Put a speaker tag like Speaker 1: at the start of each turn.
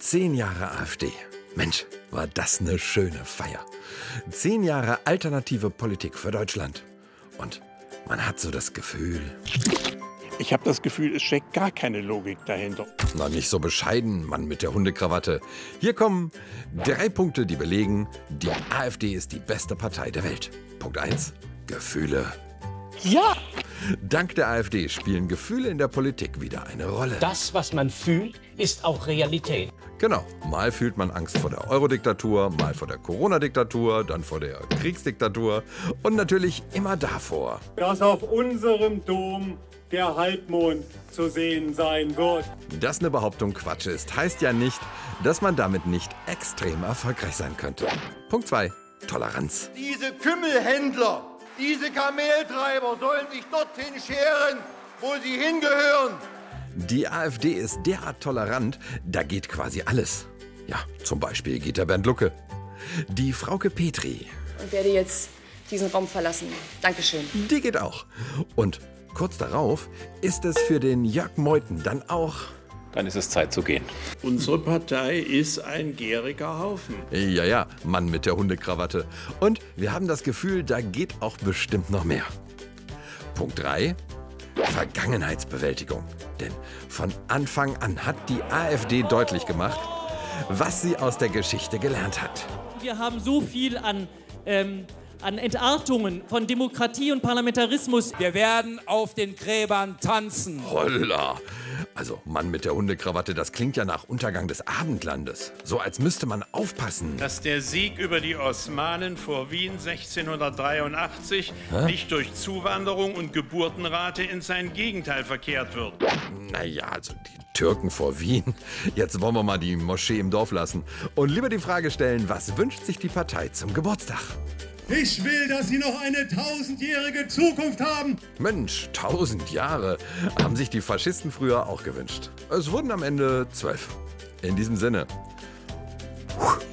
Speaker 1: Zehn Jahre AfD. Mensch, war das eine schöne Feier. Zehn Jahre alternative Politik für Deutschland. Und man hat so das Gefühl.
Speaker 2: Ich habe das Gefühl, es steckt gar keine Logik dahinter.
Speaker 1: Na, nicht so bescheiden, Mann mit der Hundekrawatte. Hier kommen drei Punkte, die belegen, die AfD ist die beste Partei der Welt. Punkt 1. Gefühle.
Speaker 2: Ja!
Speaker 1: Dank der AfD spielen Gefühle in der Politik wieder eine Rolle.
Speaker 3: Das, was man fühlt, ist auch Realität.
Speaker 1: Genau, mal fühlt man Angst vor der Euro-Diktatur, mal vor der Corona-Diktatur, dann vor der Kriegsdiktatur und natürlich immer davor.
Speaker 4: Dass auf unserem Dom der Halbmond zu sehen sein wird.
Speaker 1: Dass eine Behauptung Quatsch ist, heißt ja nicht, dass man damit nicht extrem erfolgreich sein könnte. Punkt 2. Toleranz.
Speaker 5: Diese Kümmelhändler, diese Kameltreiber sollen sich dorthin scheren, wo sie hingehören.
Speaker 1: Die AfD ist derart tolerant, da geht quasi alles. Ja, zum Beispiel geht der Bernd Lucke. Die Frauke Petri,
Speaker 6: und werde jetzt diesen Raum verlassen. Dankeschön.
Speaker 1: die geht auch. Und kurz darauf ist es für den Jörg Meuthen dann auch
Speaker 7: Dann ist es Zeit zu gehen.
Speaker 2: Unsere Partei ist ein gäriger Haufen.
Speaker 1: Ja, ja, Mann mit der Hundekrawatte. Und wir haben das Gefühl, da geht auch bestimmt noch mehr. Punkt 3. Vergangenheitsbewältigung. Denn von Anfang an hat die AfD deutlich gemacht, was sie aus der Geschichte gelernt hat.
Speaker 8: Wir haben so viel an, ähm, an Entartungen von Demokratie und Parlamentarismus.
Speaker 9: Wir werden auf den Gräbern tanzen.
Speaker 1: Holla! Also, Mann mit der Hundekrawatte, das klingt ja nach Untergang des Abendlandes. So als müsste man aufpassen.
Speaker 10: dass der Sieg über die Osmanen vor Wien 1683 nicht durch Zuwanderung und Geburtenrate in sein Gegenteil verkehrt wird.
Speaker 1: Naja, also die Türken vor Wien. Jetzt wollen wir mal die Moschee im Dorf lassen. Und lieber die Frage stellen, was wünscht sich die Partei zum Geburtstag?
Speaker 4: Ich will, dass Sie noch eine tausendjährige Zukunft haben.
Speaker 1: Mensch, tausend Jahre haben sich die Faschisten früher auch gewünscht. Es wurden am Ende zwölf. In diesem Sinne. Puh.